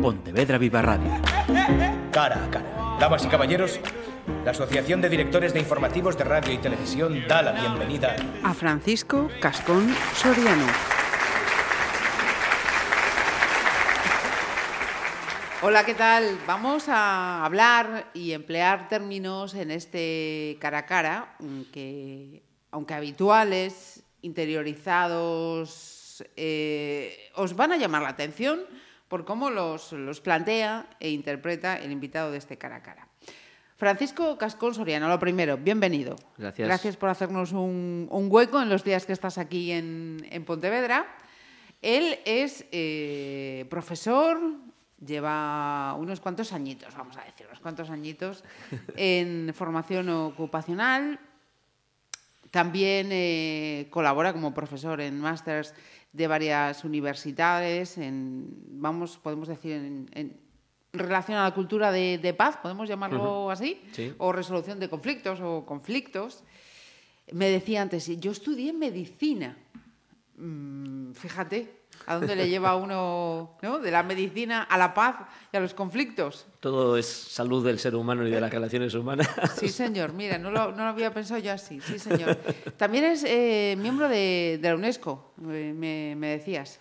Pontevedra Viva Radio. Cara a cara. Damas y caballeros, la Asociación de Directores de Informativos de Radio y Televisión da la bienvenida a Francisco Cascón Soriano. Hola, ¿qué tal? Vamos a hablar y emplear términos en este cara a cara que, aunque habituales, interiorizados, eh, os van a llamar la atención por cómo los, los, plantea e interpreta el invitado de este cara a cara. Francisco Cascón Soriano, lo primero, bienvenido. Gracias. Gracias por hacernos un, un hueco en los días que estás aquí en, en Pontevedra. Él es eh, profesor, lleva unos cuantos añitos, vamos a decir, unos cuantos añitos en formación ocupacional. También eh, colabora como profesor en másters de varias universidades, en, vamos, podemos decir, en, en relación a la cultura de, de paz, podemos llamarlo así, Sí. o resolución de conflictos o conflictos. Me decía antes, yo estudié medicina. Mm, fíjate, a dónde le lleva uno ¿no? de la medicina a la paz y a los conflictos. Todo es salud del ser humano y de las relaciones humanas. Sí, señor, mira, no lo, no lo había pensado yo así, sí, señor. También es eh, miembro de, de la UNESCO, eh, me, me decías.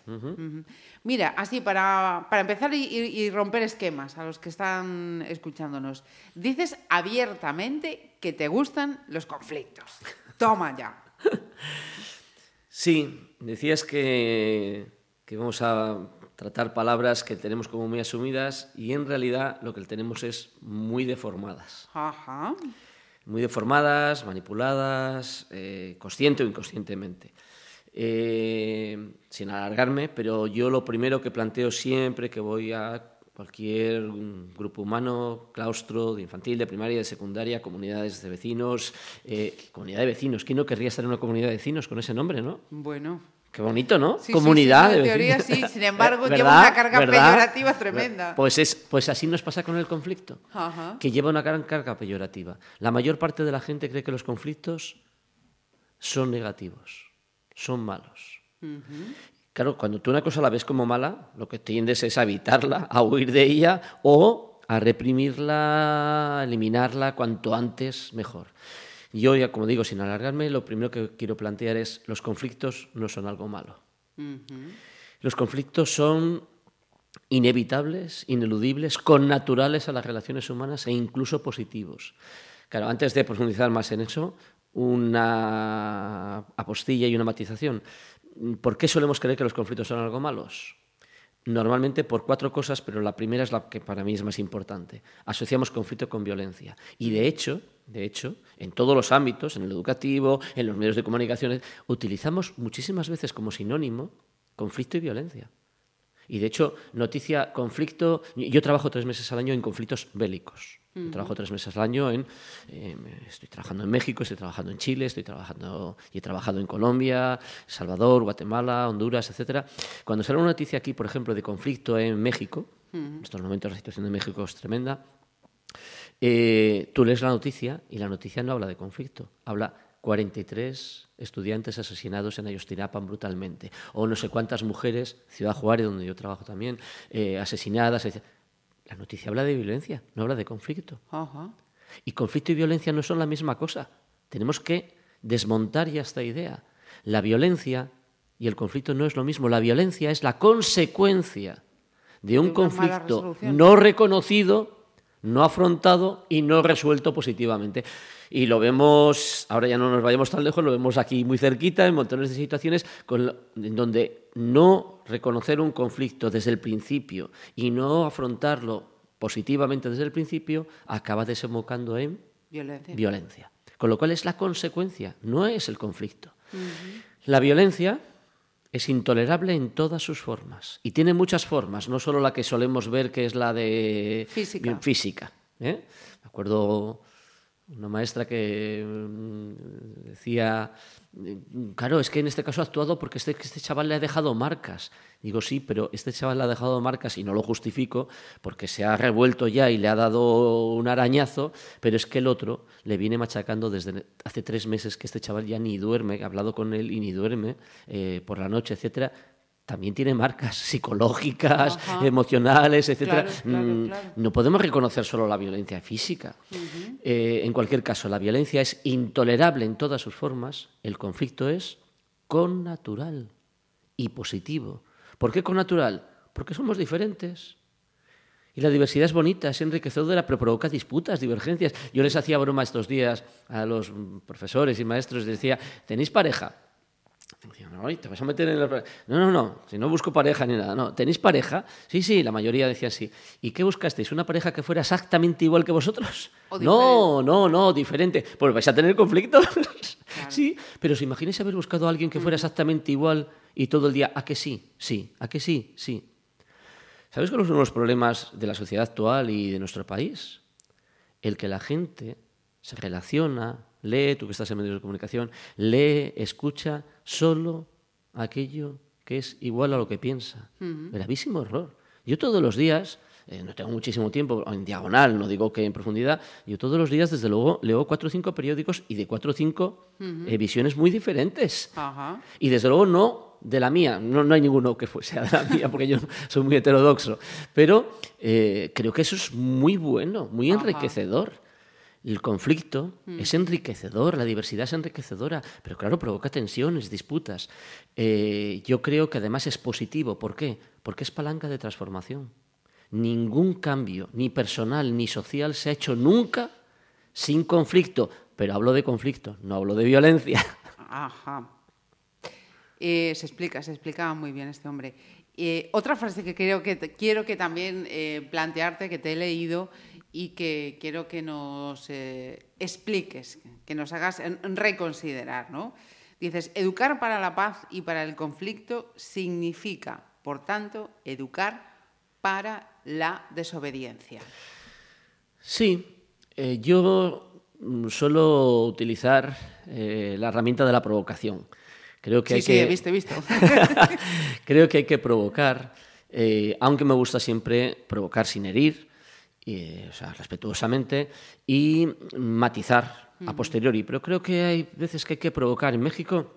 Mira, así para, para empezar y romper esquemas a los que están escuchándonos, dices abiertamente que te gustan los conflictos. Toma ya. Sí, decías que, que vamos a tratar palabras que tenemos como muy asumidas y en realidad lo que tenemos es muy deformadas. Ajá. Muy deformadas, manipuladas, eh, consciente o inconscientemente. Eh, sin alargarme, pero yo lo primero que planteo siempre que voy a cualquier grupo humano, claustro, de infantil, de primaria, de secundaria, comunidades de vecinos, eh, comunidad de vecinos. ¿Quién no querría estar en una comunidad de vecinos con ese nombre, no? Bueno. Qué bonito, ¿no? Sí, Comunidad sí, en teoría sí, sin embargo, ¿Verdad? lleva una carga ¿Verdad? peyorativa tremenda. Pues, es, pues así nos pasa con el conflicto, Ajá. que lleva una gran carga peyorativa. La mayor parte de la gente cree que los conflictos son negativos, son malos. Claro, cuando tú una cosa la ves como mala, lo que tiendes es a evitarla, a huir de ella o a reprimirla, a eliminarla cuanto antes mejor. Yo ya, como digo, sin alargarme, lo primero que quiero plantear es los conflictos no son algo malo. Los conflictos son inevitables, ineludibles, connaturales a las relaciones humanas e incluso positivos. Claro, antes de profundizar más en eso, una apostilla y una matización. ¿Por qué solemos creer que los conflictos son algo malos? Normalmente por cuatro cosas, pero la primera es la que para mí es más importante. Asociamos conflicto con violencia. Y de hecho, de hecho, en todos los ámbitos, en el educativo, en los medios de comunicación, utilizamos muchísimas veces como sinónimo conflicto y violencia. Y de hecho, noticia, conflicto. Yo trabajo tres meses al año en conflictos bélicos. Yo trabajo tres meses al año en. eh, estoy trabajando en México, estoy trabajando en Chile, estoy trabajando y he trabajado en Colombia, Salvador, Guatemala, Honduras, etcétera. Cuando sale una noticia aquí, por ejemplo, de conflicto en México, en estos momentos la situación de México es tremenda. Eh, tú lees la noticia y la noticia no habla de conflicto, habla 43 estudiantes asesinados en Ayostinapan brutalmente, o no sé cuántas mujeres, Ciudad Juárez, donde yo trabajo también, eh, asesinadas. etc. La noticia habla de violencia, no habla de conflicto. Ajá. Y conflicto y violencia no son la misma cosa. Tenemos que desmontar ya esta idea. La violencia y el conflicto no es lo mismo. La violencia es la consecuencia de un conflicto no reconocido, no afrontado y no resuelto positivamente. Y lo vemos, ahora ya no nos vayamos tan lejos, lo vemos aquí muy cerquita, en montones de situaciones con en donde no reconocer un conflicto desde el principio y no afrontarlo positivamente desde el principio acaba desembocando en Violencia. violencia. Con lo cual es la consecuencia, no es el conflicto. La violencia es intolerable en todas sus formas y tiene muchas formas, no solo la que solemos ver que es la de Física. física, ¿eh? Me acuerdo una maestra que mm, decía, claro, es que en este caso ha actuado porque este, este chaval le ha dejado marcas. Digo, sí, pero este chaval le ha dejado marcas y no lo justifico porque se ha revuelto ya y le ha dado un arañazo, pero es que el otro le viene machacando desde hace tres meses que este chaval ya ni duerme, he hablado con él y ni duerme eh, por la noche, etcétera también tiene marcas psicológicas, emocionales, etc. Mm, no podemos reconocer solo la violencia física. Eh, en cualquier caso, la violencia es intolerable en todas sus formas, el conflicto es connatural y positivo. ¿Por qué connatural? Porque somos diferentes. Y la diversidad es bonita, es enriquecedora, pero provoca disputas, divergencias. Yo les hacía broma estos días a los profesores y maestros, les decía, ¿tenéis pareja? No, te vas a meter en No, no, no, si no busco pareja ni nada. No, ¿tenéis pareja? Sí, sí, la mayoría decía sí. ¿Y qué buscasteis? ¿Una pareja que fuera exactamente igual que vosotros? No, no, no, diferente. Pues vais a tener conflictos. Sí, pero si imagináis haber buscado a alguien que fuera exactamente igual y todo el día, ¿a que sí? Sí, ¿a que sí? Sí. ¿Sabes cuáles son los problemas de la sociedad actual y de nuestro país? El que la gente se relaciona, lee, tú que estás en medios de comunicación, lee, escucha solo aquello que es igual a lo que piensa. Gravísimo error. Yo todos los días, eh, no tengo muchísimo tiempo, en diagonal, no digo que en profundidad, yo todos los días, desde luego, leo cuatro o cinco periódicos y de cuatro o cinco eh, visiones muy diferentes. Y desde luego no de la mía, no, no hay ninguno que sea de la mía, porque yo soy muy heterodoxo, pero eh, creo que eso es muy bueno, muy enriquecedor. El conflicto mm. es enriquecedor, la diversidad es enriquecedora, pero claro, provoca tensiones, disputas. Eh, yo creo que además es positivo. ¿Por qué? Porque es palanca de transformación. Ningún cambio, ni personal ni social, se ha hecho nunca sin conflicto. Pero hablo de conflicto, no hablo de violencia. Ajá. Eh, se explica, se explicaba muy bien este hombre. Eh, otra frase que creo que quiero que también plantearte, que te he leído, y que quiero que nos eh, expliques, que nos hagas reconsiderar. ¿no? Dices, educar para la paz y para el conflicto significa, por tanto, educar para la desobediencia. Sí, eh, yo suelo utilizar eh, la herramienta de la provocación. Creo que sí, hay sí, que... he visto, he visto. Creo que hay que provocar, aunque me gusta siempre provocar sin herir, o sea, respetuosamente y matizar a posteriori. Pero creo que hay veces que hay que provocar. En México,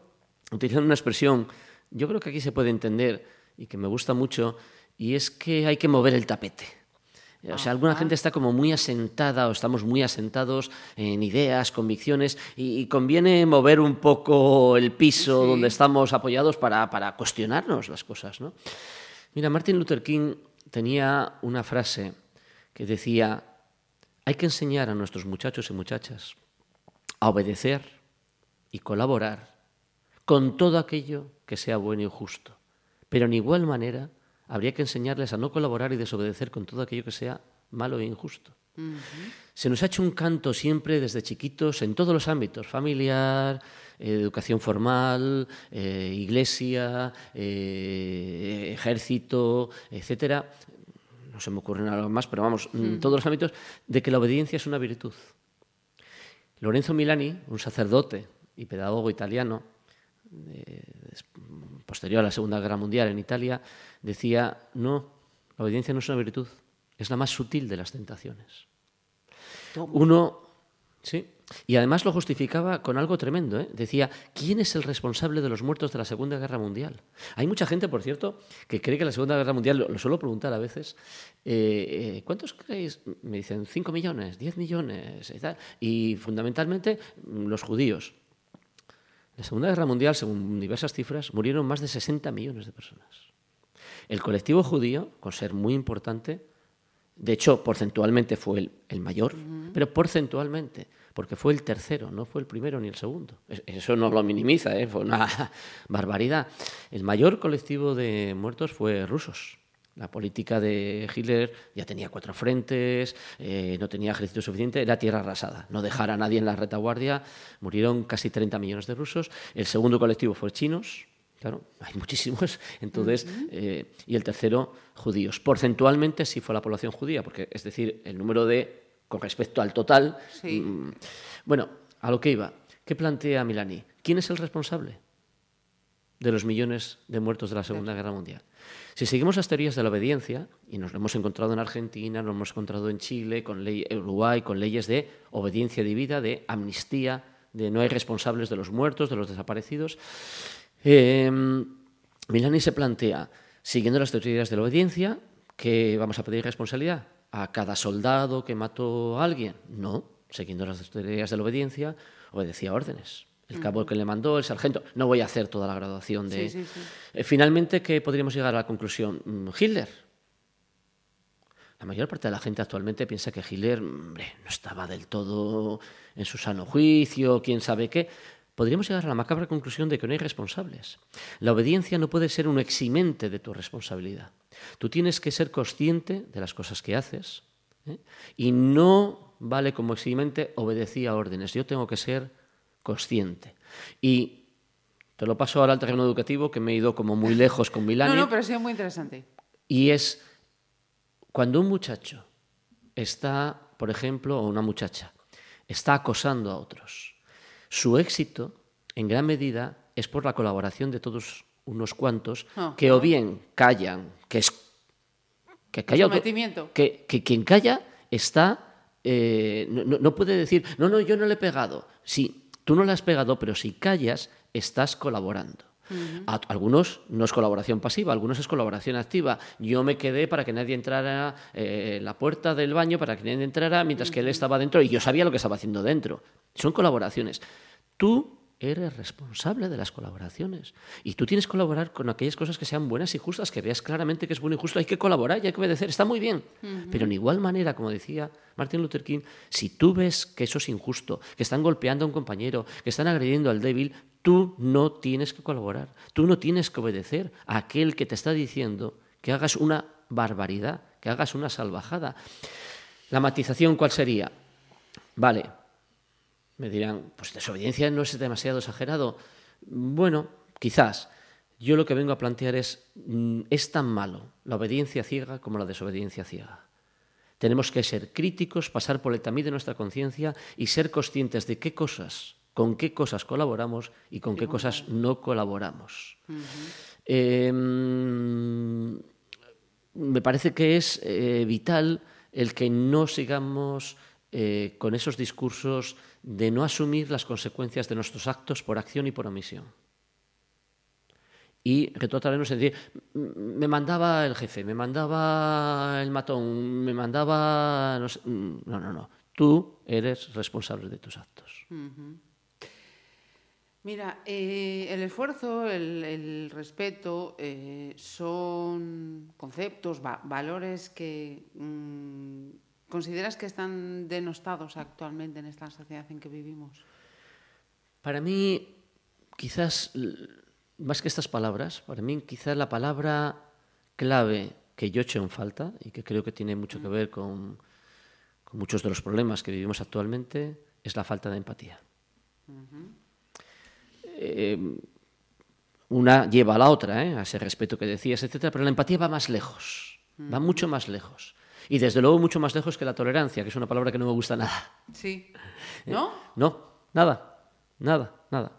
utilizando una expresión, yo creo que aquí se puede entender y que me gusta mucho, y es que hay que mover el tapete. O sea, alguna gente está como muy asentada o estamos muy asentados en ideas, convicciones y, conviene mover un poco el piso donde estamos apoyados para, para cuestionarnos las cosas. ¿no? Mira, Martin Luther King tenía una frase que decía, hay que enseñar a nuestros muchachos y muchachas a obedecer y colaborar con todo aquello que sea bueno y justo. Pero en igual manera habría que enseñarles a no colaborar y desobedecer con todo aquello que sea malo e injusto. Se nos ha hecho un canto siempre desde chiquitos en todos los ámbitos, familiar, educación formal, eh, iglesia, eh, ejército, etcétera, no se me ocurre nada más, pero vamos, en todos los ámbitos, de que la obediencia es una virtud. Lorenzo Milani, un sacerdote y pedagogo italiano, posterior a la Segunda Guerra Mundial en Italia, decía, no, la obediencia no es una virtud, es la más sutil de las tentaciones. Uno, sí, y además lo justificaba con algo tremendo. ¿eh? Decía, ¿quién es el responsable de los muertos de la Segunda Guerra Mundial? Hay mucha gente, por cierto, que cree que la Segunda Guerra Mundial, lo, suelo preguntar a veces, eh, eh, ¿cuántos creéis? Me dicen, 5 millones, 10 millones y tal. Y fundamentalmente los judíos. En la Segunda Guerra Mundial, según diversas cifras, murieron más de 60 millones de personas. El colectivo judío, con ser muy importante, de hecho, porcentualmente fue el, mayor, pero porcentualmente porque fue el tercero, no fue el primero ni el segundo. Eso no lo minimiza, ¿eh? fue una barbaridad. El mayor colectivo de muertos fue rusos. La política de Hitler ya tenía cuatro frentes, eh, no tenía ejército suficiente, era tierra arrasada. No dejar a nadie en la retaguardia. Murieron casi 30 millones de rusos. El segundo colectivo fue chinos, claro, hay muchísimos. Entonces, eh, y el tercero, judíos. Porcentualmente sí fue la población judía, porque es decir, el número de con respecto al total. Mm, bueno, a lo que iba. ¿Qué plantea Milani? ¿Quién es el responsable de los millones de muertos de la Segunda Guerra Mundial? Si seguimos las teorías de la obediencia, y nos lo hemos encontrado en Argentina, nos hemos encontrado en Chile, con ley, Uruguay, con leyes de obediencia debida, de amnistía, de no hay responsables de los muertos, de los desaparecidos, em, Milani se plantea, siguiendo las teorías de la obediencia, que vamos a pedir responsabilidad a cada soldado que mató a alguien. No, siguiendo las teorías de la obediencia, obedecía órdenes. El cabo que le mandó, el sargento. No voy a hacer toda la graduación de. Sí, sí, sí. Eh, finalmente, ¿qué podríamos llegar a la conclusión? Mm, Hitler. La mayor parte de la gente actualmente piensa que Hitler hombre, no estaba del todo en su sano juicio, quién sabe qué. Podríamos llegar a la macabra conclusión de que no hay responsables. La obediencia no puede ser un eximente de tu responsabilidad. Tú tienes que ser consciente de las cosas que haces ¿eh? y no vale como eximente obedecer a órdenes. Yo tengo que ser consciente. Y te lo paso ahora al terreno educativo, que me he ido como muy lejos con Milani. No, no, pero ha sido muy interesante. Y es cuando un muchacho está, por ejemplo, o una muchacha, está acosando a otros. Su éxito, en gran medida, es por la colaboración de todos unos cuantos Ah. que o bien callan, que es que calla que, que quien calla está eh, no, no- puede decir no no yo no le he pegado sí tú no le has pegado pero si callas estás colaborando A- algunos no es colaboración pasiva, algunos es colaboración activa. Yo me quedé para que nadie entrara eh, en la puerta del baño, para que nadie entrara mientras que él estaba dentro y yo sabía lo que estaba haciendo dentro. Son colaboraciones. Tú eres responsable de las colaboraciones y tú tienes que colaborar con aquellas cosas que sean buenas y justas, que veas claramente que es bueno y justo. Hay que colaborar y hay que obedecer. Está muy bien. Pero en igual manera, como decía Martin Luther King, si tú ves que eso es injusto, que están golpeando a un compañero, que están agrediendo al débil, tú no tienes que colaborar. Tú no tienes que obedecer a aquel que te está diciendo que hagas una barbaridad, que hagas una salvajada. La matización, ¿cuál sería? Vale, me dirán, pues desobediencia no es demasiado exagerado. Bueno, quizás. Yo lo que vengo a plantear es, mm, es tan malo la obediencia ciega como la desobediencia ciega. Tenemos que ser críticos, pasar por el tamiz de nuestra conciencia y ser conscientes de qué cosas, con qué cosas colaboramos y con qué cosas no colaboramos. Eh, mm, me parece que es eh, vital el que no sigamos eh, con esos discursos de no asumir las consecuencias de nuestros actos por acción y por omisión. Y retrotraernos en decir, "M- me mandaba el jefe, me mandaba el matón, me mandaba... No, sé". no, no, no. Tú eres responsable de tus actos. Mira, eh, el esfuerzo, el, respeto eh, son conceptos, va- valores que mm, consideras que están denostados actualmente en esta sociedad en que vivimos. Para mí, quizás, más que estas palabras, para mí quizás la palabra clave que yo echo en falta y que creo que tiene mucho que ver con, con muchos de los problemas que vivimos actualmente es la falta de empatía. Eh, una lleva a la otra, ¿eh? a ese respeto que decías, etcétera, pero la empatía va más lejos, va mucho más lejos. Y desde luego mucho más lejos que la tolerancia, que es una palabra que no me gusta nada. Sí. ¿No? No, nada, nada, nada.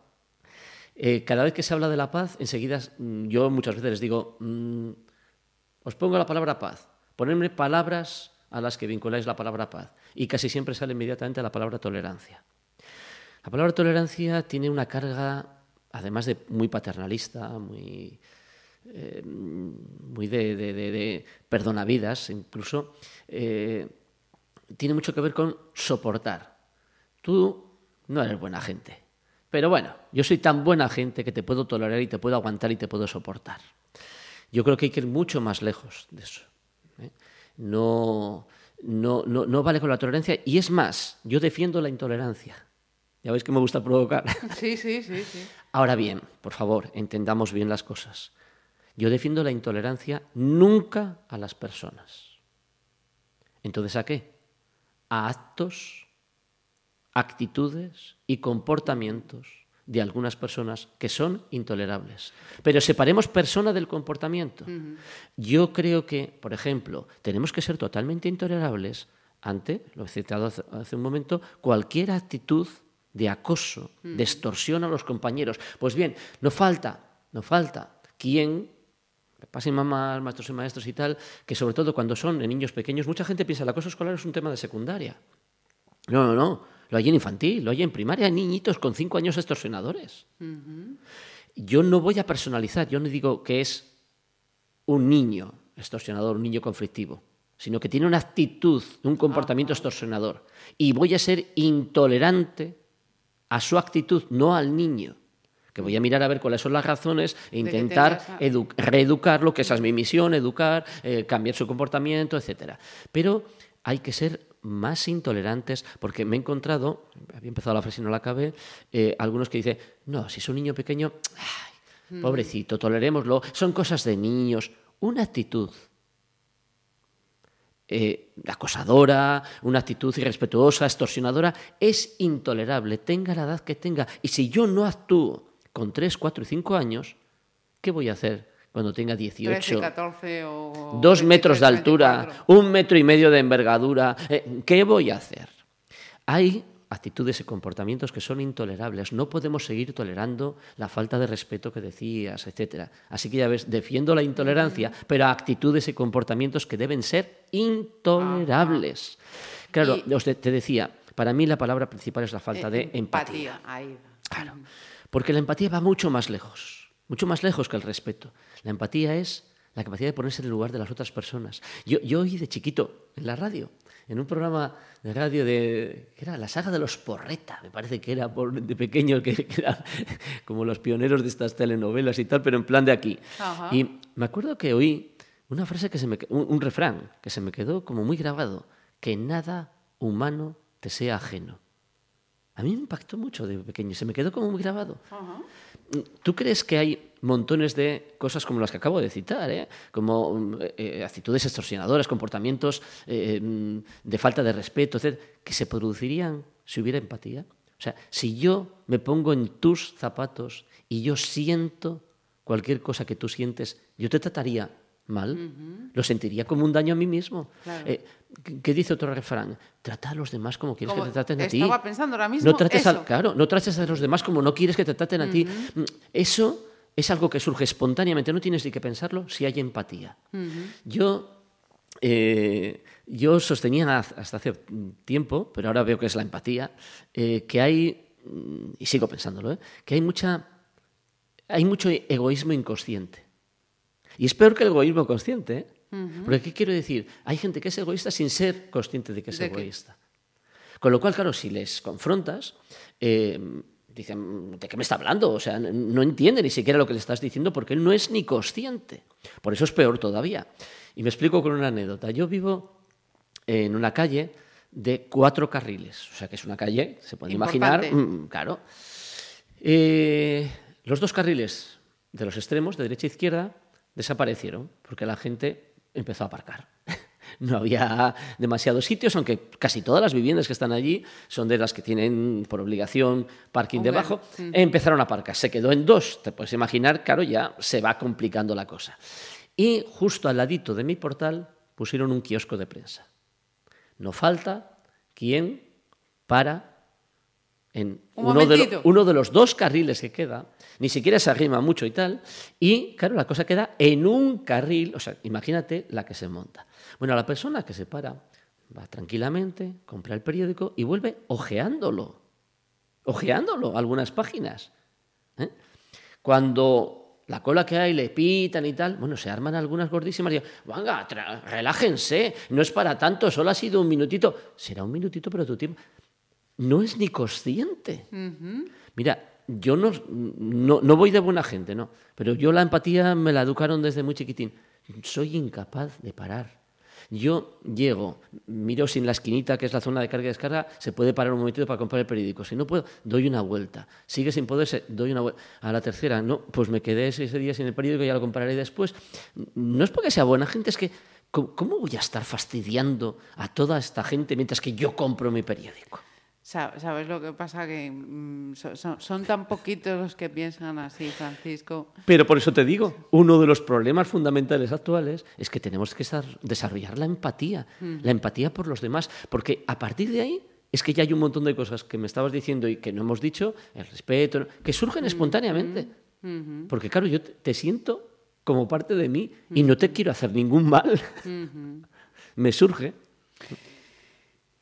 Eh, cada vez que se habla de la paz, enseguida mm, yo muchas veces les digo, mm, os pongo la palabra paz, ponedme palabras a las que vinculáis la palabra paz. Y casi siempre sale inmediatamente la palabra tolerancia. La palabra tolerancia tiene una carga, además de muy paternalista, muy, eh, muy de, de, de, de perdonavidas, incluso, eh, tiene mucho que ver con soportar. Tú no eres buena gente. Pero bueno, yo soy tan buena gente que te puedo tolerar y te puedo aguantar y te puedo soportar. Yo creo que hay que ir mucho más lejos de eso. ¿eh? No, no, no, no vale con la tolerancia. Y es más, yo defiendo la intolerancia. Ya veis que me gusta provocar. Sí, sí, sí, sí. Ahora bien, por favor, entendamos bien las cosas. Yo defiendo la intolerancia nunca a las personas. Entonces, ¿a qué? A actos, actitudes y comportamientos de algunas personas que son intolerables. Pero separemos persona del comportamiento. Yo creo que, por ejemplo, tenemos que ser totalmente intolerables ante, lo he citado hace, hace un momento, cualquier actitud de acoso, de extorsión a los compañeros. Pues bien, no falta, no falta quien pasen mamás, maestros y maestros y tal, que sobre todo cuando son de niños pequeños, mucha gente piensa que el acoso escolar es un tema de secundaria. No, no, no. Lo hay en infantil, lo hay en primaria, niñitos con cinco años extorsionadores. yo no voy a personalizar, yo no digo que es un niño extorsionador, un niño conflictivo, sino que tiene una actitud, un comportamiento extorsionador. Y voy a ser intolerante a su actitud, no al niño. Que voy a mirar a ver cuáles son las razones e intentar reeducarlo, que esa es mi misión, educar, eh, cambiar su comportamiento, etc. Pero hay que ser más intolerantes, porque me he encontrado, había empezado la frase y no la acabé, eh, algunos que dicen, no, si es un niño pequeño, mm. pobrecito, tolerémoslo, son cosas de niños. Una actitud eh, acosadora, una actitud irrespetuosa, extorsionadora, es intolerable, tenga la edad que tenga. Y si yo no actúo con 3, 4 y 5 años, ¿qué voy a hacer cuando tenga 18? 14 o... Dos metros de altura, un metro y medio de envergadura. Eh, ¿Qué voy a hacer? Hay actitudes y comportamientos que son intolerables. No podemos seguir tolerando la falta de respeto que decías, etcétera. Así que ya ves, defiendo la intolerancia, pero actitudes y comportamientos que deben ser intolerables. Claro, te decía, para mí la palabra principal es la falta de empatía. Claro, porque la empatía va mucho más lejos, mucho más lejos que el respeto. La empatía es la capacidad de ponerse en el lugar de las otras personas. Yo, yo oí de chiquito en la radio en un programa de radio de. que era la saga de los Porreta, me parece que era por, de pequeño, que, era como los pioneros de estas telenovelas y tal, pero en plan de aquí. Y me acuerdo que oí una frase que se me. Un, un refrán que se me quedó como muy grabado: que nada humano te sea ajeno. A mí me impactó mucho de pequeño, se me quedó como muy grabado. ¿Tú crees que hay montones de cosas como las que acabo de citar, ¿eh? como eh, actitudes extorsionadoras, comportamientos eh, de falta de respeto, que se producirían si hubiera empatía? O sea, si yo me pongo en tus zapatos y yo siento cualquier cosa que tú sientes, yo te trataría mal, lo sentiría como un daño a mí mismo. Eh, ¿Qué dice otro refrán? Trata a los demás como quieres que te traten a ti. Estaba pensando ahora mismo no trates A, claro, no trates a los demás como no quieres que te traten a ti. Mm, eso es algo que surge espontáneamente, no tienes ni que pensarlo si hay empatía. Yo eh, yo sostenía hasta hace tiempo, pero ahora veo que es la empatía, eh, que hay, mm, y sigo pensándolo, que hay, mucha, hay mucho egoísmo inconsciente. Y es peor que el egoísmo consciente. Porque, ¿qué quiero decir? Hay gente que es egoísta sin ser consciente de que es egoísta. Con lo cual, claro, si les confrontas, eh, dicen, ¿de qué me está hablando? O sea, no entiende ni siquiera lo que le estás diciendo porque él no es ni consciente. Por eso es peor todavía. Y me explico con una anécdota. Yo vivo en una calle de cuatro carriles. O sea, que es una calle, se puede imaginar, mm, claro. Eh, los dos carriles de los extremos, de derecha e izquierda, desaparecieron porque la gente empezó a aparcar. No había demasiados sitios, aunque casi todas las viviendas que están allí son de las que tienen por obligación parking debajo. Empezaron a aparcar. Se quedó en dos. Te puedes imaginar, claro, ya se va complicando la cosa. Y justo al ladito de mi portal pusieron un kiosco de prensa. No falta quien para en uno de, uno de, los dos carriles que queda, ni siquiera se arrima mucho y tal, y claro, la cosa queda en un carril, o sea, imagínate la que se monta. Bueno, la persona que se para va tranquilamente, compra el periódico y vuelve ojeándolo, ojeándolo algunas páginas. ¿eh? Cuando la cola que hay le pitan y tal, bueno, se arman algunas gordísimas y digo, venga, relájense, no es para tanto, solo ha sido un minutito. Será un minutito, pero tu tiempo no es ni consciente. Mira, yo no, no, voy de buena gente, no, pero yo la empatía me la educaron desde muy chiquitín. Soy incapaz de parar. Yo llego, miro si en la esquinita, que es la zona de carga y descarga, se puede parar un momentito para comprar el periódico. Si no puedo, doy una vuelta. Sigue sin poderse, doy una vuelta. A la tercera, no, pues me quedé ese día sin el periódico y ya lo compraré después. No es porque sea buena gente, es que ¿cómo voy a estar fastidiando a toda esta gente mientras que yo compro mi periódico? ¿Sabes lo que pasa? Que mm, son, tan poquitos los que piensan así, Francisco. Pero por eso te digo, uno de los problemas fundamentales actuales es que tenemos que desarrollar la empatía, la empatía por los demás, porque a partir de ahí es que ya hay un montón de cosas que me estabas diciendo y que no hemos dicho, el respeto, que surgen espontáneamente. Porque claro, yo te, siento como parte de mí y no te quiero hacer ningún mal. me surge.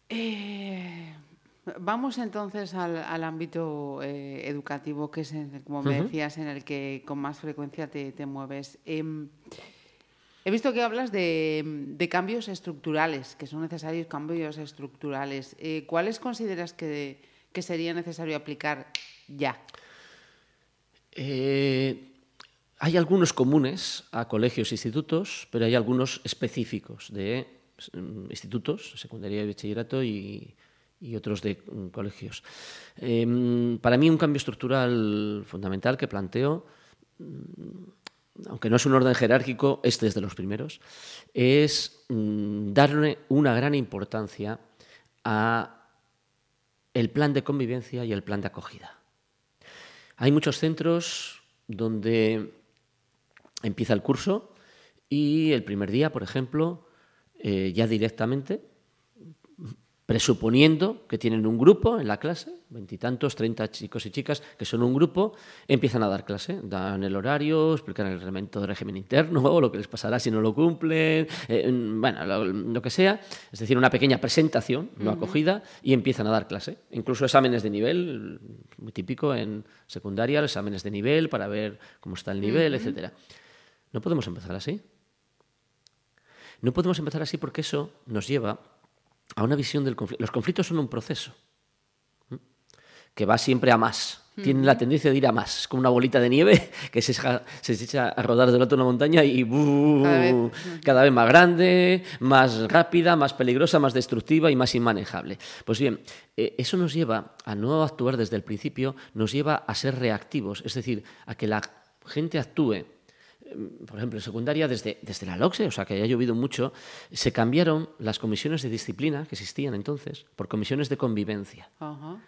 Eh Vamos entonces al, al ámbito eh, educativo, que es, como me decías, en el que con más frecuencia te, te mueves. Em, he visto que hablas de, de cambios estructurales, que son necesarios cambios estructurales. Eh, ¿Cuáles consideras que, que sería necesario aplicar ya? Eh, hay algunos comunes a colegios e institutos, pero hay algunos específicos de mm, institutos, secundaria y bachillerato y, y otros de mm, colegios. Eh, para mí un cambio estructural fundamental que planteo, mm, aunque no es un orden jerárquico, este es de los primeros, es mm, darle una gran importancia a el plan de convivencia y el plan de acogida. Hay muchos centros donde empieza el curso y el primer día, por ejemplo, eh, ya directamente, presuponiendo que tienen un grupo en la clase, veintitantos, treinta chicos y chicas que son un grupo, empiezan a dar clase, dan el horario, explican el reglamento de régimen interno, lo que les pasará si no lo cumplen, eh, bueno, lo, lo, que sea, es decir, una pequeña presentación, no acogida, y empiezan a dar clase. Incluso exámenes de nivel, muy típico en secundaria, los exámenes de nivel para ver cómo está el nivel, etcétera. No podemos empezar así. No podemos empezar así porque eso nos lleva a una visión del conflicto. Los conflictos son un proceso que va siempre a más. Tienen la tendencia de ir a más. Es como una bolita de nieve que se se echa a rodar del otro de una montaña y ¡buh! Cada vez. cada vez más grande, más rápida, más peligrosa, más destructiva y más inmanejable. Pues bien, eh, eso nos lleva a no actuar desde el principio, nos lleva a ser reactivos, es decir, a que la gente actúe por ejemplo, en secundaria, desde, desde la LOCSE, o sea, que haya llovido mucho, se cambiaron las comisiones de disciplina que existían entonces por comisiones de convivencia.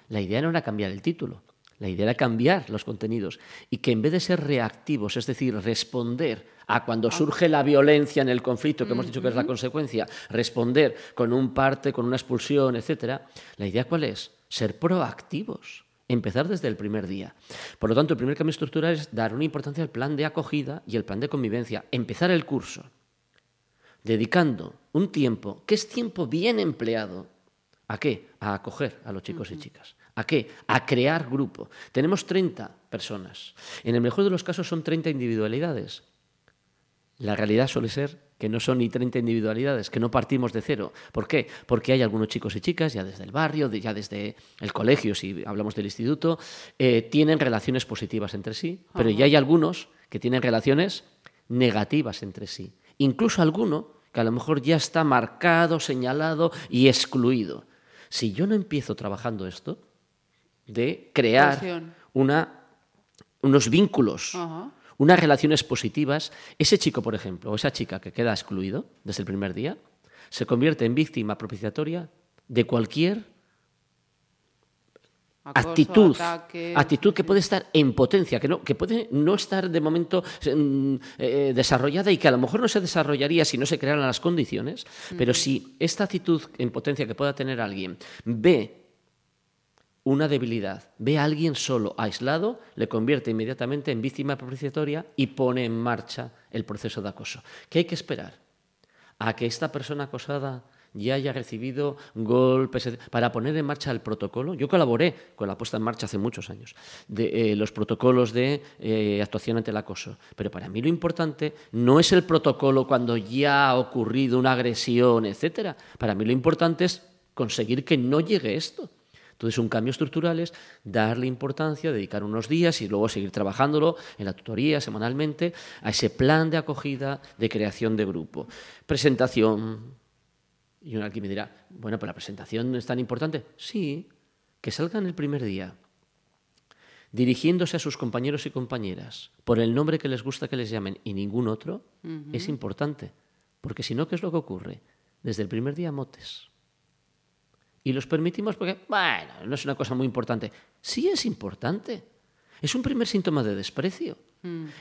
La idea no era cambiar el título, la idea era cambiar los contenidos y que en vez de ser reactivos, es decir, responder a cuando surge la violencia en el conflicto, que hemos dicho que es la consecuencia, responder con un parte, con una expulsión, etcétera, la idea cuál es? Ser proactivos. Empezar desde el primer día. Por lo tanto, el primer cambio estructural es dar una importancia al plan de acogida y el plan de convivencia. Empezar el curso dedicando un tiempo, que es tiempo bien empleado, ¿a qué? A acoger a los chicos y chicas. ¿A qué? A crear grupo. Tenemos 30 personas. En el mejor de los casos son 30 individualidades. La realidad suele ser que no son ni 30 individualidades, que no partimos de cero. ¿Por qué? Porque hay algunos chicos y chicas, ya desde el barrio, ya desde el colegio, si hablamos del instituto, eh, tienen relaciones positivas entre sí, pero ya hay algunos que tienen relaciones negativas entre sí. Incluso alguno que a lo mejor ya está marcado, señalado y excluido. Si yo no empiezo trabajando esto, de crear una, unos vínculos, Ajá. Unas relaciones positivas, ese chico, por ejemplo, o esa chica que queda excluido desde el primer día, se convierte en víctima propiciatoria de cualquier Acoso, actitud, ataque. actitud que puede estar en potencia, que, no, que puede no estar de momento mm, eh, desarrollada y que a lo mejor no se desarrollaría si no se crearan las condiciones, pero si esta actitud en potencia que pueda tener alguien ve una debilidad, ve a alguien solo, aislado, le convierte inmediatamente en víctima propiciatoria y pone en marcha el proceso de acoso. ¿Qué hay que esperar? A que esta persona acosada ya haya recibido golpes para poner en marcha el protocolo. Yo colaboré con la puesta en marcha hace muchos años de eh, los protocolos de eh, actuación ante el acoso. Pero para mí lo importante no es el protocolo cuando ya ha ocurrido una agresión, etcétera. Para mí lo importante es conseguir que no llegue esto. Entonces, un cambio estructural es darle importancia, dedicar unos días y luego seguir trabajándolo en la tutoría semanalmente a ese plan de acogida, de creación de grupo. Presentación. Y uno aquí me dirá, bueno, pero la presentación es tan importante. Sí, que salga en el primer día, dirigiéndose a sus compañeros y compañeras por el nombre que les gusta que les llamen y ningún otro, es importante. Porque si no, ¿qué es lo que ocurre? Desde el primer día motes. Y los permitimos porque, bueno, no es una cosa muy importante. Sí es importante. Es un primer síntoma de desprecio.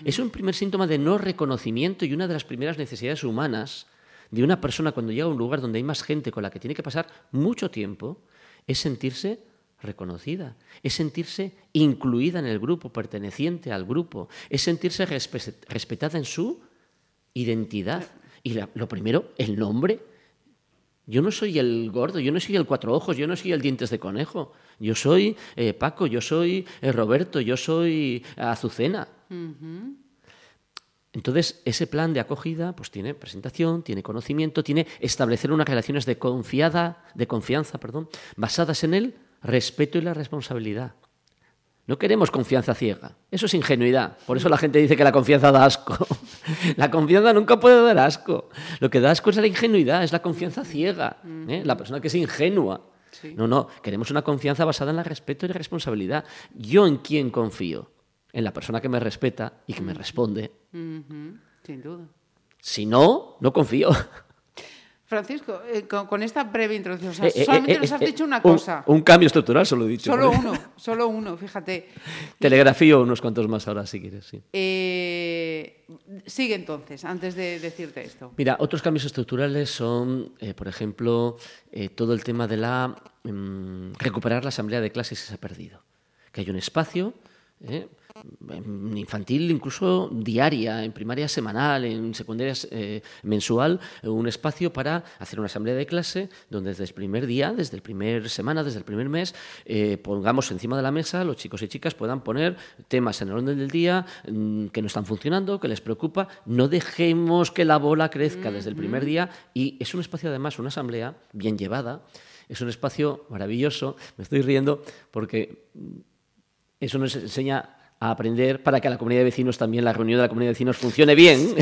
Es un primer síntoma de no reconocimiento y una de las primeras necesidades humanas de una persona cuando llega a un lugar donde hay más gente con la que tiene que pasar mucho tiempo es sentirse reconocida, es sentirse incluida en el grupo, perteneciente al grupo, es sentirse respe- respetada en su identidad. Y la- lo primero, el nombre Yo no soy el gordo, yo no soy el cuatro ojos, yo no soy el dientes de conejo. Yo soy eh, Paco, yo soy eh, Roberto, yo soy Azucena. Entonces, ese plan de acogida pues tiene presentación, tiene conocimiento, tiene establecer unas relaciones de confiada, de confianza, perdón, basadas en el respeto y la responsabilidad. No queremos confianza ciega. Eso es ingenuidad. Por eso la gente dice que la confianza da asco. la confianza nunca puede dar asco. Lo que da asco es la ingenuidad, es la confianza ciega. ¿eh? La persona que es ingenua. No, no. Queremos una confianza basada en el respeto y la responsabilidad. ¿Yo en quién confío? En la persona que me respeta y que me responde. Sin duda. Si no, no confío. Francisco, eh, con, esta breve introducción, eh, eh, solamente nos has dicho una cosa. Un, cambio estructural, solo he dicho. Solo uno, solo uno, fíjate. Telegrafío unos cuantos más ahora, si quieres. Sí. sigue entonces, antes de decirte esto. Mira, otros cambios estructurales son, por ejemplo, todo el tema de la mm, recuperar la asamblea de clases que se ha perdido. Que hay un espacio en infantil incluso diaria, en primaria semanal, en secundaria eh, mensual, un espacio para hacer una asamblea de clase donde desde el primer día, desde el primer semana, desde el primer mes, eh, pongamos encima de la mesa, los chicos y chicas puedan poner temas en el orden del día mm, que no están funcionando, que les preocupa, no dejemos que la bola crezca desde el primer día. Y es un espacio además, una asamblea bien llevada, es un espacio maravilloso, me estoy riendo porque eso nos enseña a aprender para que la comunidad de vecinos también, la reunión de la comunidad de vecinos funcione bien.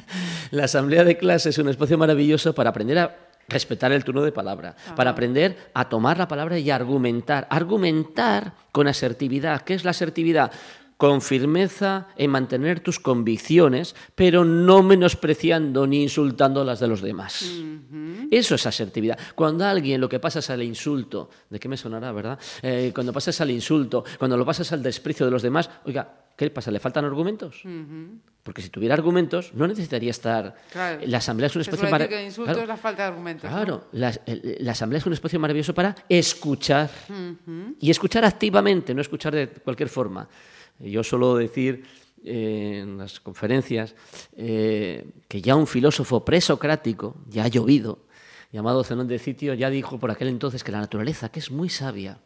la asamblea de clase es un espacio maravilloso para aprender a respetar el turno de palabra, para aprender a tomar la palabra y argumentar. Argumentar con asertividad. ¿Qué es la asertividad? Con firmeza en mantener tus convicciones, pero no menospreciando ni insultando las de los demás. Eso es asertividad. Cuando alguien lo que pasa es al insulto, ¿de qué me sonará, verdad? Eh, cuando pasas al insulto, cuando lo pasas al desprecio de los demás, oiga, ¿qué le pasa? ¿Le faltan argumentos? Porque si tuviera argumentos, no necesitaría estar. La asamblea es un espacio para. Que claro, es la falta de argumentos. Claro, la, asamblea es un espacio maravilloso para escuchar. Y escuchar activamente, no escuchar de cualquier forma. Yo suelo decir eh, en las conferencias eh, que ya un filósofo presocrático, ya ha llovido, llamado Zenón de Sitio, ya dijo por aquel entonces que la naturaleza, que es muy sabia,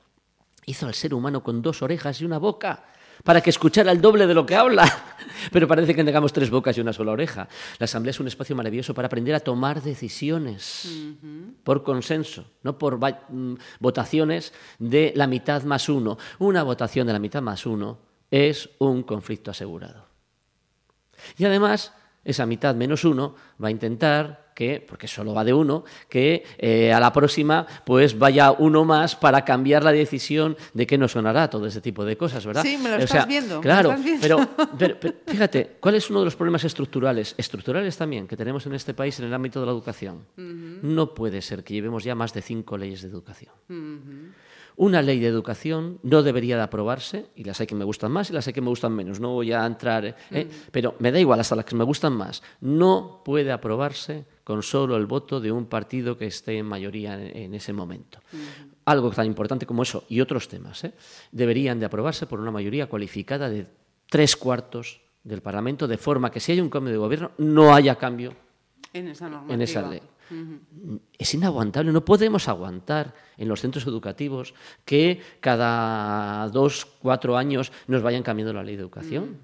hizo al ser humano con dos orejas y una boca para que escuchara el doble de lo que habla. Pero parece que tengamos tres bocas y una sola oreja. La asamblea es un espacio maravilloso para aprender a tomar decisiones por consenso, no por mm, votaciones de la mitad más uno. Una votación de la mitad más uno es un conflicto asegurado. Y además, esa mitad menos uno va a intentar que, porque solo va de uno, que eh, a la próxima pues vaya uno más para cambiar la decisión de que no sonará todo ese tipo de cosas, ¿verdad? Sí, me lo estás viendo. Claro, Pero, fíjate, ¿cuál es uno de los problemas estructurales, estructurales también, que tenemos en este país en el ámbito de la educación? No puede ser que llevemos ya más de cinco leyes de educación. Una ley de educación no debería de aprobarse, y las hay que me gustan más y las hay que me gustan menos, no voy a entrar, ¿eh? Mm. pero me da igual, hasta las que me gustan más, no puede aprobarse con solo el voto de un partido que esté en mayoría en, ese momento. Algo tan importante como eso y otros temas ¿eh? deberían de aprobarse por una mayoría cualificada de tres cuartos del Parlamento, de forma que si hay un cambio de gobierno no haya cambio en esa ley. Es inaguantable, no podemos aguantar en los centros educativos que cada dos, cuatro años nos vayan cambiando la ley de educación.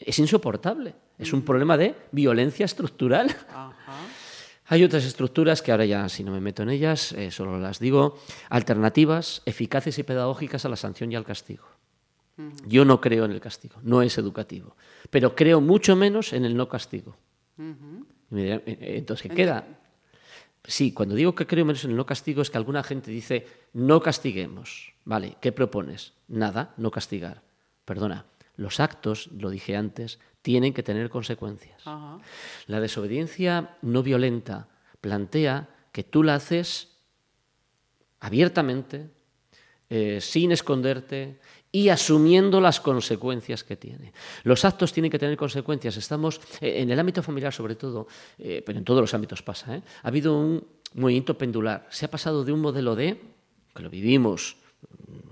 es insoportable, es un problema de violencia estructural. Hay otras estructuras que ahora ya, si no me meto en ellas, eh, solo las digo, alternativas, eficaces y pedagógicas a la sanción y al castigo. Yo no creo en el castigo, no es educativo, pero creo mucho menos en el no castigo. Entonces, ¿qué queda? Sí, cuando digo que creo menos en el no castigo es que alguna gente dice no castiguemos. Vale, ¿qué propones? Nada, no castigar. Perdona, los actos, lo dije antes, tienen que tener consecuencias. La desobediencia no violenta plantea que tú la haces abiertamente, eh, sin esconderte, y asumiendo las consecuencias que tiene. Los actos tienen que tener consecuencias. Estamos, eh, en el ámbito familiar sobre todo, eh, pero en todos los ámbitos pasa, ¿eh? ha habido un movimiento pendular. Se ha pasado de un modelo de, que lo vivimos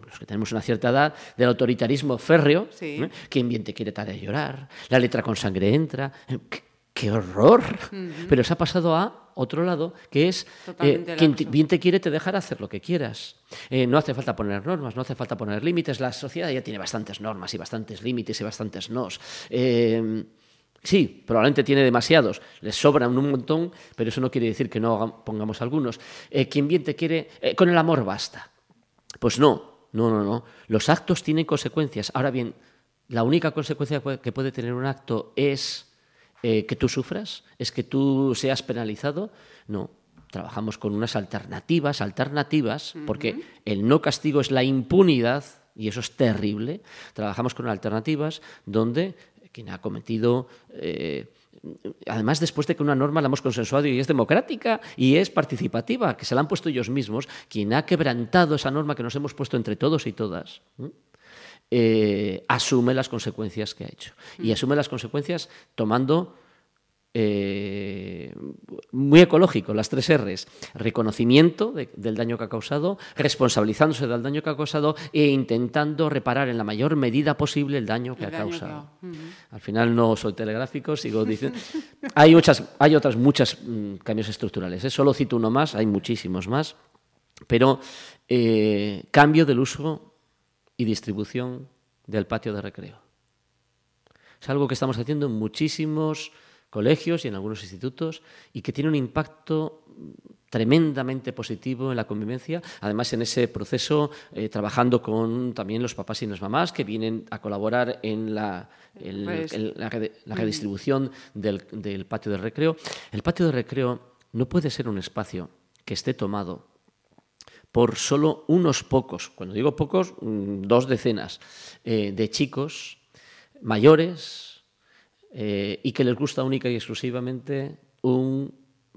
los que tenemos una cierta edad, del autoritarismo férreo, quien bien te quiere tal a llorar, la letra con sangre entra, qué, horror, pero se ha pasado a otro lado, que es eh, quien te- bien te quiere te dejará hacer lo que quieras. Eh, no hace falta poner normas, no hace falta poner límites. La sociedad ya tiene bastantes normas y bastantes límites y bastantes nos. Eh, sí, probablemente tiene demasiados, les sobran un montón, pero eso no quiere decir que no pongamos algunos. Eh, quien bien te quiere, eh, con el amor basta. Pues no, no, no, no. Los actos tienen consecuencias. Ahora bien, la única consecuencia que puede tener un acto es eh, que tú sufras, es que tú seas penalizado. No, trabajamos con unas alternativas, alternativas, porque el no castigo es la impunidad y eso es terrible. Trabajamos con alternativas donde quien ha cometido eh, Además, después de que una norma la hemos consensuado y es democrática y es participativa, que se la han puesto ellos mismos, quien ha quebrantado esa norma que nos hemos puesto entre todos y todas. Eh, asume las consecuencias que ha hecho. Y asume las consecuencias tomando eh, muy ecológico, las tres R's. Reconocimiento de- del daño que ha causado, responsabilizándose del daño que ha causado e intentando reparar en la mayor medida posible el daño que El ha daño que causado. Ujú. Al final no soy telegráfico, sigo diciendo. Hay, muchas, hay otras muchas mm, cambios estructurales. ¿eh? Solo cito uno más, hay muchísimos más. Pero eh, cambio del uso y distribución del patio de recreo. Es algo que estamos haciendo en muchísimos colegios y en algunos institutos y que tiene un impacto tremendamente positivo en la convivencia. Además, en ese proceso, eh, trabajando con también los papás y las mamás que vienen a colaborar en la, el- Pues- el- la redi- la redistribución del, del patio de recreo. El patio de recreo no puede ser un espacio que esté tomado por solo unos pocos, cuando digo pocos, mm, dos decenas, eh, de chicos mayores eh, y que les gusta única y exclusivamente un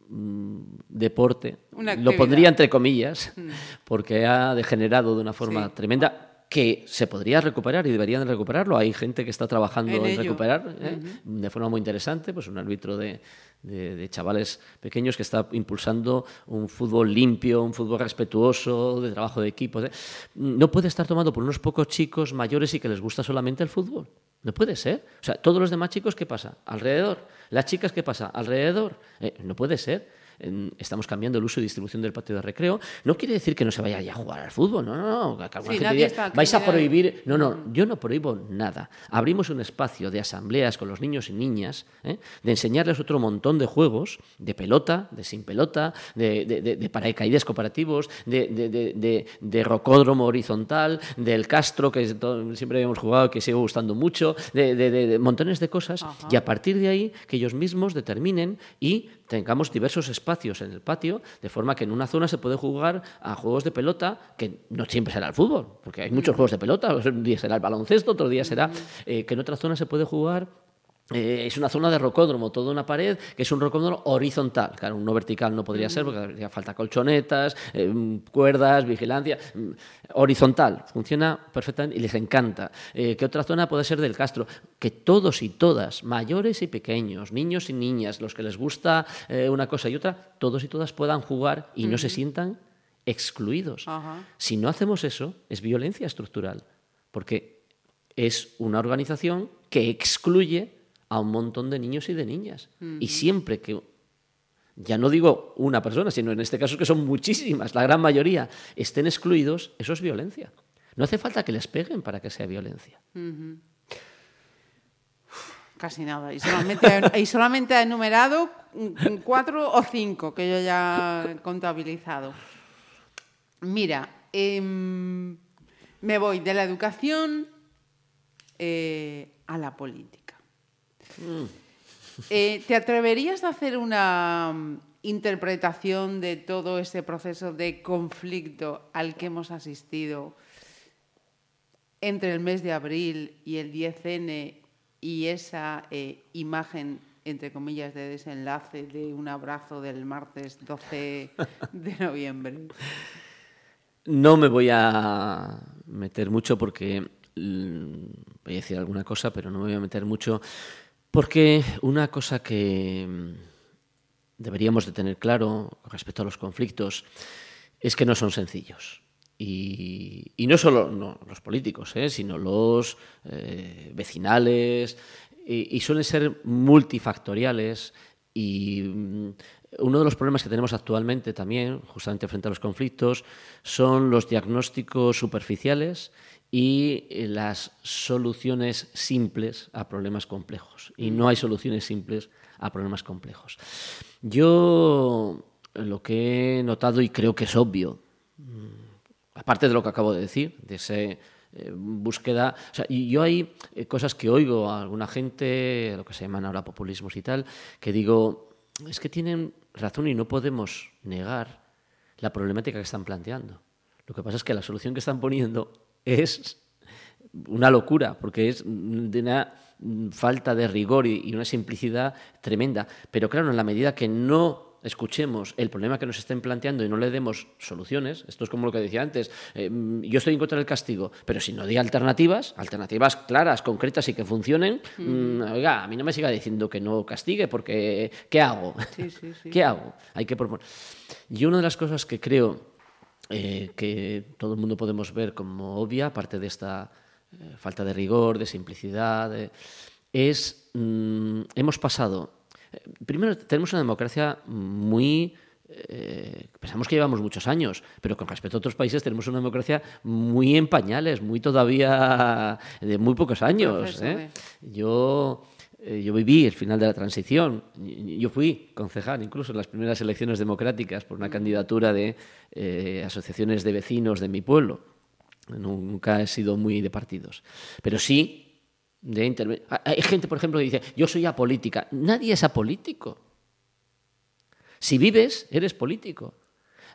mm, deporte. Lo pondría entre comillas, porque ha degenerado de una forma Sí. tremenda que se podría recuperar y deberían de recuperarlo. Hay gente que está trabajando En recuperar ¿eh? de forma muy interesante, pues un árbitro de, de- de chavales pequeños que está impulsando un fútbol limpio, un fútbol respetuoso, de trabajo de equipo. ¿eh? No puede estar tomado por unos pocos chicos mayores y que les gusta solamente el fútbol. No puede ser. O sea, todos los demás chicos, ¿qué pasa? Alrededor. Las chicas, ¿qué pasa? Alrededor. Eh, no puede ser. Estamos cambiando el uso y distribución del patio de recreo. No quiere decir que no se vaya ya a jugar al fútbol. No, no, no. Sí, gente está vais a prohibir. No, no. Yo no prohíbo nada. Abrimos un espacio de asambleas con los niños y niñas, ¿eh? de enseñarles otro montón de juegos, de pelota, de sin pelota, de, de, de- de paracaídas cooperativos, de, rocódromo horizontal, del castro, que todo- siempre habíamos jugado, que sigue gustando mucho, de, montones de cosas. Ajá. Y a partir de ahí, que ellos mismos determinen y tengamos diversos espacios en el patio, de forma que en una zona se puede jugar a juegos de pelota, que no siempre será el fútbol, porque hay muchos juegos de pelota, un día será el baloncesto, otro día será eh, que en otra zona se puede jugar eh, es una zona de rocódromo, toda una pared que es un rocódromo horizontal. Claro, uno vertical no podría ser porque haría falta colchonetas, eh, cuerdas, vigilancia. mm, Horizontal, funciona perfectamente y les encanta. Eh, ¿Qué otra zona puede ser del Castro? Que todos y todas, mayores y pequeños, niños y niñas, los que les gusta una cosa y otra, todos y todas puedan jugar y no se sientan excluidos. Si no hacemos eso, es violencia estructural, porque es una organización que excluye a un montón de niños y de niñas. Y siempre que, ya no digo una persona, sino en este caso que son muchísimas, la gran mayoría, estén excluidos, eso es violencia. No hace falta que les peguen para que sea violencia. Casi nada. Y solamente, y solamente ha enumerado cuatro o cinco que yo ya he contabilizado. Mira, em, me voy de la educación eh, a la política. Eh, ¿Te atreverías a hacer una mm, interpretación de todo ese proceso de conflicto al que hemos asistido entre el mes de abril y el 10N y esa eh, imagen, entre comillas, de desenlace de un abrazo del martes 12 de noviembre? No me voy a meter mucho porque mm, voy a decir alguna cosa, pero no me voy a meter mucho porque una cosa que mm, deberíamos de tener claro respecto a los conflictos es que no son sencillos. Y, no solo los políticos, ¿eh? sino los eh, vecinales, y, y suelen ser multifactoriales y mm, uno de los problemas que tenemos actualmente también, justamente frente a los conflictos, son los diagnósticos superficiales y eh, las soluciones simples a problemas complejos. Y no hay soluciones simples a problemas complejos. Yo lo que he notado y creo que es obvio, mm, aparte de lo que acabo de decir, de esa eh, búsqueda. yo hay eh, cosas que oigo a alguna gente, lo que se llaman ahora populismos y tal, que digo, es que tienen razón y no podemos negar la problemática que están planteando. Lo que pasa es que la solución que están poniendo es una locura, porque es de una falta de rigor y una simplicidad tremenda. Pero claro, en la medida que no escuchemos el problema que nos estén planteando y no le demos soluciones, esto es como lo que decía antes, eh, yo estoy en contra del castigo, pero si no di alternativas, alternativas claras, concretas y que funcionen, mm, oiga, a mí no me siga diciendo que no castigue, porque ¿qué hago? ¿Qué hago? Hay que proponer. Y una de las cosas que creo eh, que todo el mundo podemos ver como obvia, aparte de esta eh, falta de rigor, de simplicidad, es, mm, hemos pasado Primero, tenemos una democracia muy... Eh, pensamos que llevamos muchos años, pero con respecto a otros países tenemos una democracia muy en pañales, muy todavía de muy pocos años. ¿eh? Yo, eh, yo viví el final de la transición. Yo fui concejal incluso en las primeras elecciones democráticas por una candidatura de asociaciones de vecinos de mi pueblo. Nunca he sido muy de partidos. Pero sí de Hay gente, por ejemplo, que dice, yo soy apolítica. Nadie es apolítico. Si vives, eres político.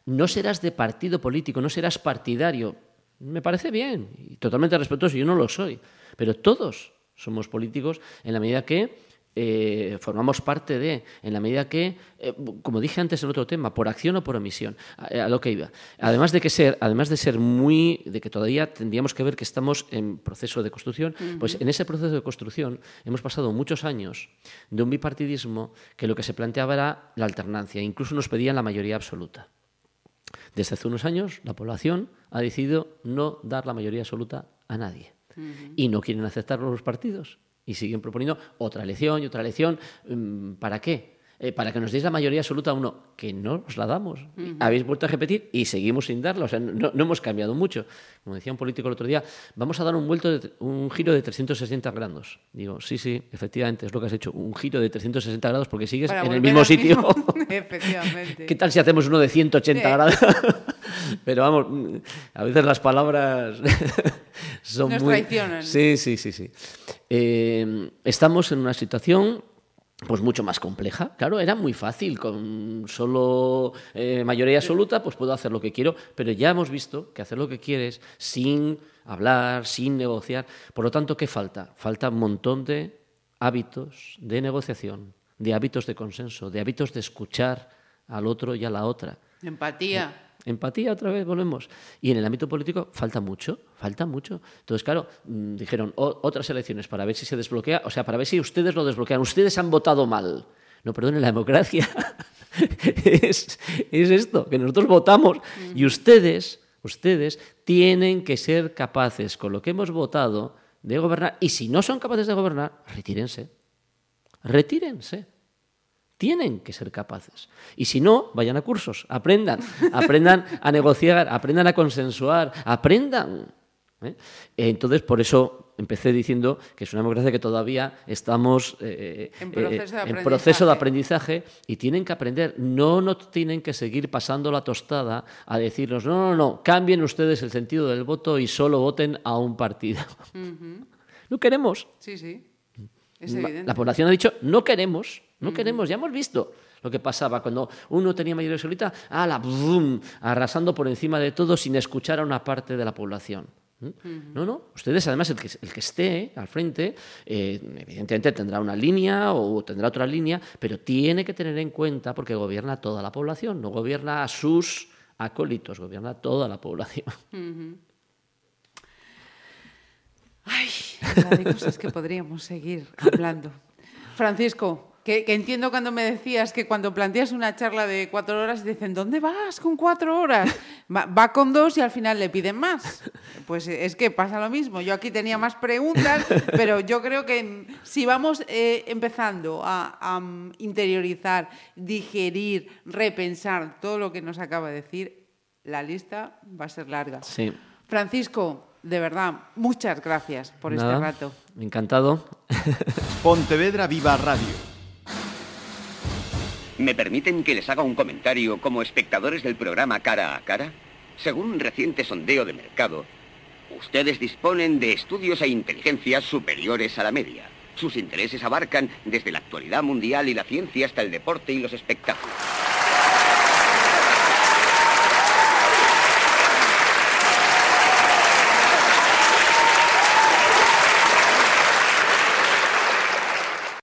No serás de partido político, no serás partidario. Me parece bien y totalmente respetuoso, yo no lo soy. Pero todos somos políticos en la medida que eh, formamos parte de, en la medida que, eh, como dije antes en otro tema, por acción o por omisión, a, lo que iba. Además de que ser, además de ser muy, de que todavía tendríamos que ver que estamos en proceso de construcción, pues en ese proceso de construcción hemos pasado muchos años de un bipartidismo que lo que se planteaba era la alternancia, incluso nos pedían la mayoría absoluta. Desde hace unos años, la población ha decidido no dar la mayoría absoluta a nadie. Y no quieren aceptarlo los partidos y siguen proponiendo otra elección y otra elección. Mm, ¿Para qué? Eh, para que nos deis la mayoría absoluta a uno, que no os la damos. Habéis vuelto a repetir y seguimos sin darla. O sea, no, hemos cambiado mucho. Como decía un político el otro día, vamos a dar un, vuelto un giro de 360 grados. Digo, sí, sí, efectivamente, es lo que has hecho. Un giro de 360 grados porque sigues en el mismo sitio. efectivamente. ¿Qué tal si hacemos uno de 180 grados? Pero vamos, a veces las palabras son Nos muy... traicionan. Sí, sí, sí, sí. Eh, estamos en una situación pues mucho más compleja. Claro, era muy fácil, con solo eh, mayoría absoluta, pues puedo hacer lo que quiero, pero ya hemos visto que hacer lo que quieres sin hablar, sin negociar. Por lo tanto, ¿qué falta? Falta un montón de hábitos de negociación, de hábitos de consenso, de hábitos de escuchar al otro y a la otra. Empatía. Empatía, otra vez volvemos. Y en el ámbito político falta mucho, falta mucho. Entonces, claro, mm, dijeron otras elecciones para ver si se desbloquea, o sea, para ver si ustedes lo desbloquean. Ustedes han votado mal. No, perdone, la democracia es, es, esto, que nosotros votamos y ustedes, ustedes tienen que ser capaces, con lo que hemos votado, de gobernar. Y si no son capaces de gobernar, retírense. Retírense tienen que ser capaces. Y si no, vayan a cursos, aprendan, aprendan a negociar, aprendan a consensuar, aprendan. ¿eh? Entonces, por eso empecé diciendo que es una democracia que todavía estamos eh, en, proceso en, proceso de aprendizaje y tienen que aprender. No nos tienen que seguir pasando la tostada a decirnos, no, no, no, cambien ustedes el sentido del voto y solo voten a un partido. No queremos. Sí, sí. Es evidente. La población ha dicho, no queremos. No queremos, ya hemos visto lo que pasaba cuando uno tenía mayoría absoluta, ala, arrasando por encima de todo sin escuchar a una parte de la población. ¿Mm? No, no. Ustedes, además, el que, el que esté al frente, eh, evidentemente tendrá una línea o tendrá otra línea, pero tiene que tener en cuenta, porque gobierna toda la población, no gobierna a sus acólitos, gobierna toda la población. Ay, de cosas que podríamos seguir hablando. Francisco, Que, que entiendo cuando me decías que cuando planteas una charla de cuatro horas dicen, ¿dónde vas con cuatro horas? Va, va con dos y al final le piden más. Pues es que pasa lo mismo. Yo aquí tenía más preguntas, pero yo creo que si vamos eh, empezando a, a interiorizar, digerir, repensar todo lo que nos acaba de decir, la lista va a ser larga. Sí. Francisco, de verdad, muchas gracias por este rato. Encantado. Pontevedra Viva Radio. ¿Me permiten que les haga un comentario como espectadores del programa Cara a Cara? Según un reciente sondeo de mercado, ustedes disponen de estudios e inteligencias superiores a la media. Sus intereses abarcan desde la actualidad mundial y la ciencia hasta el deporte y los espectáculos.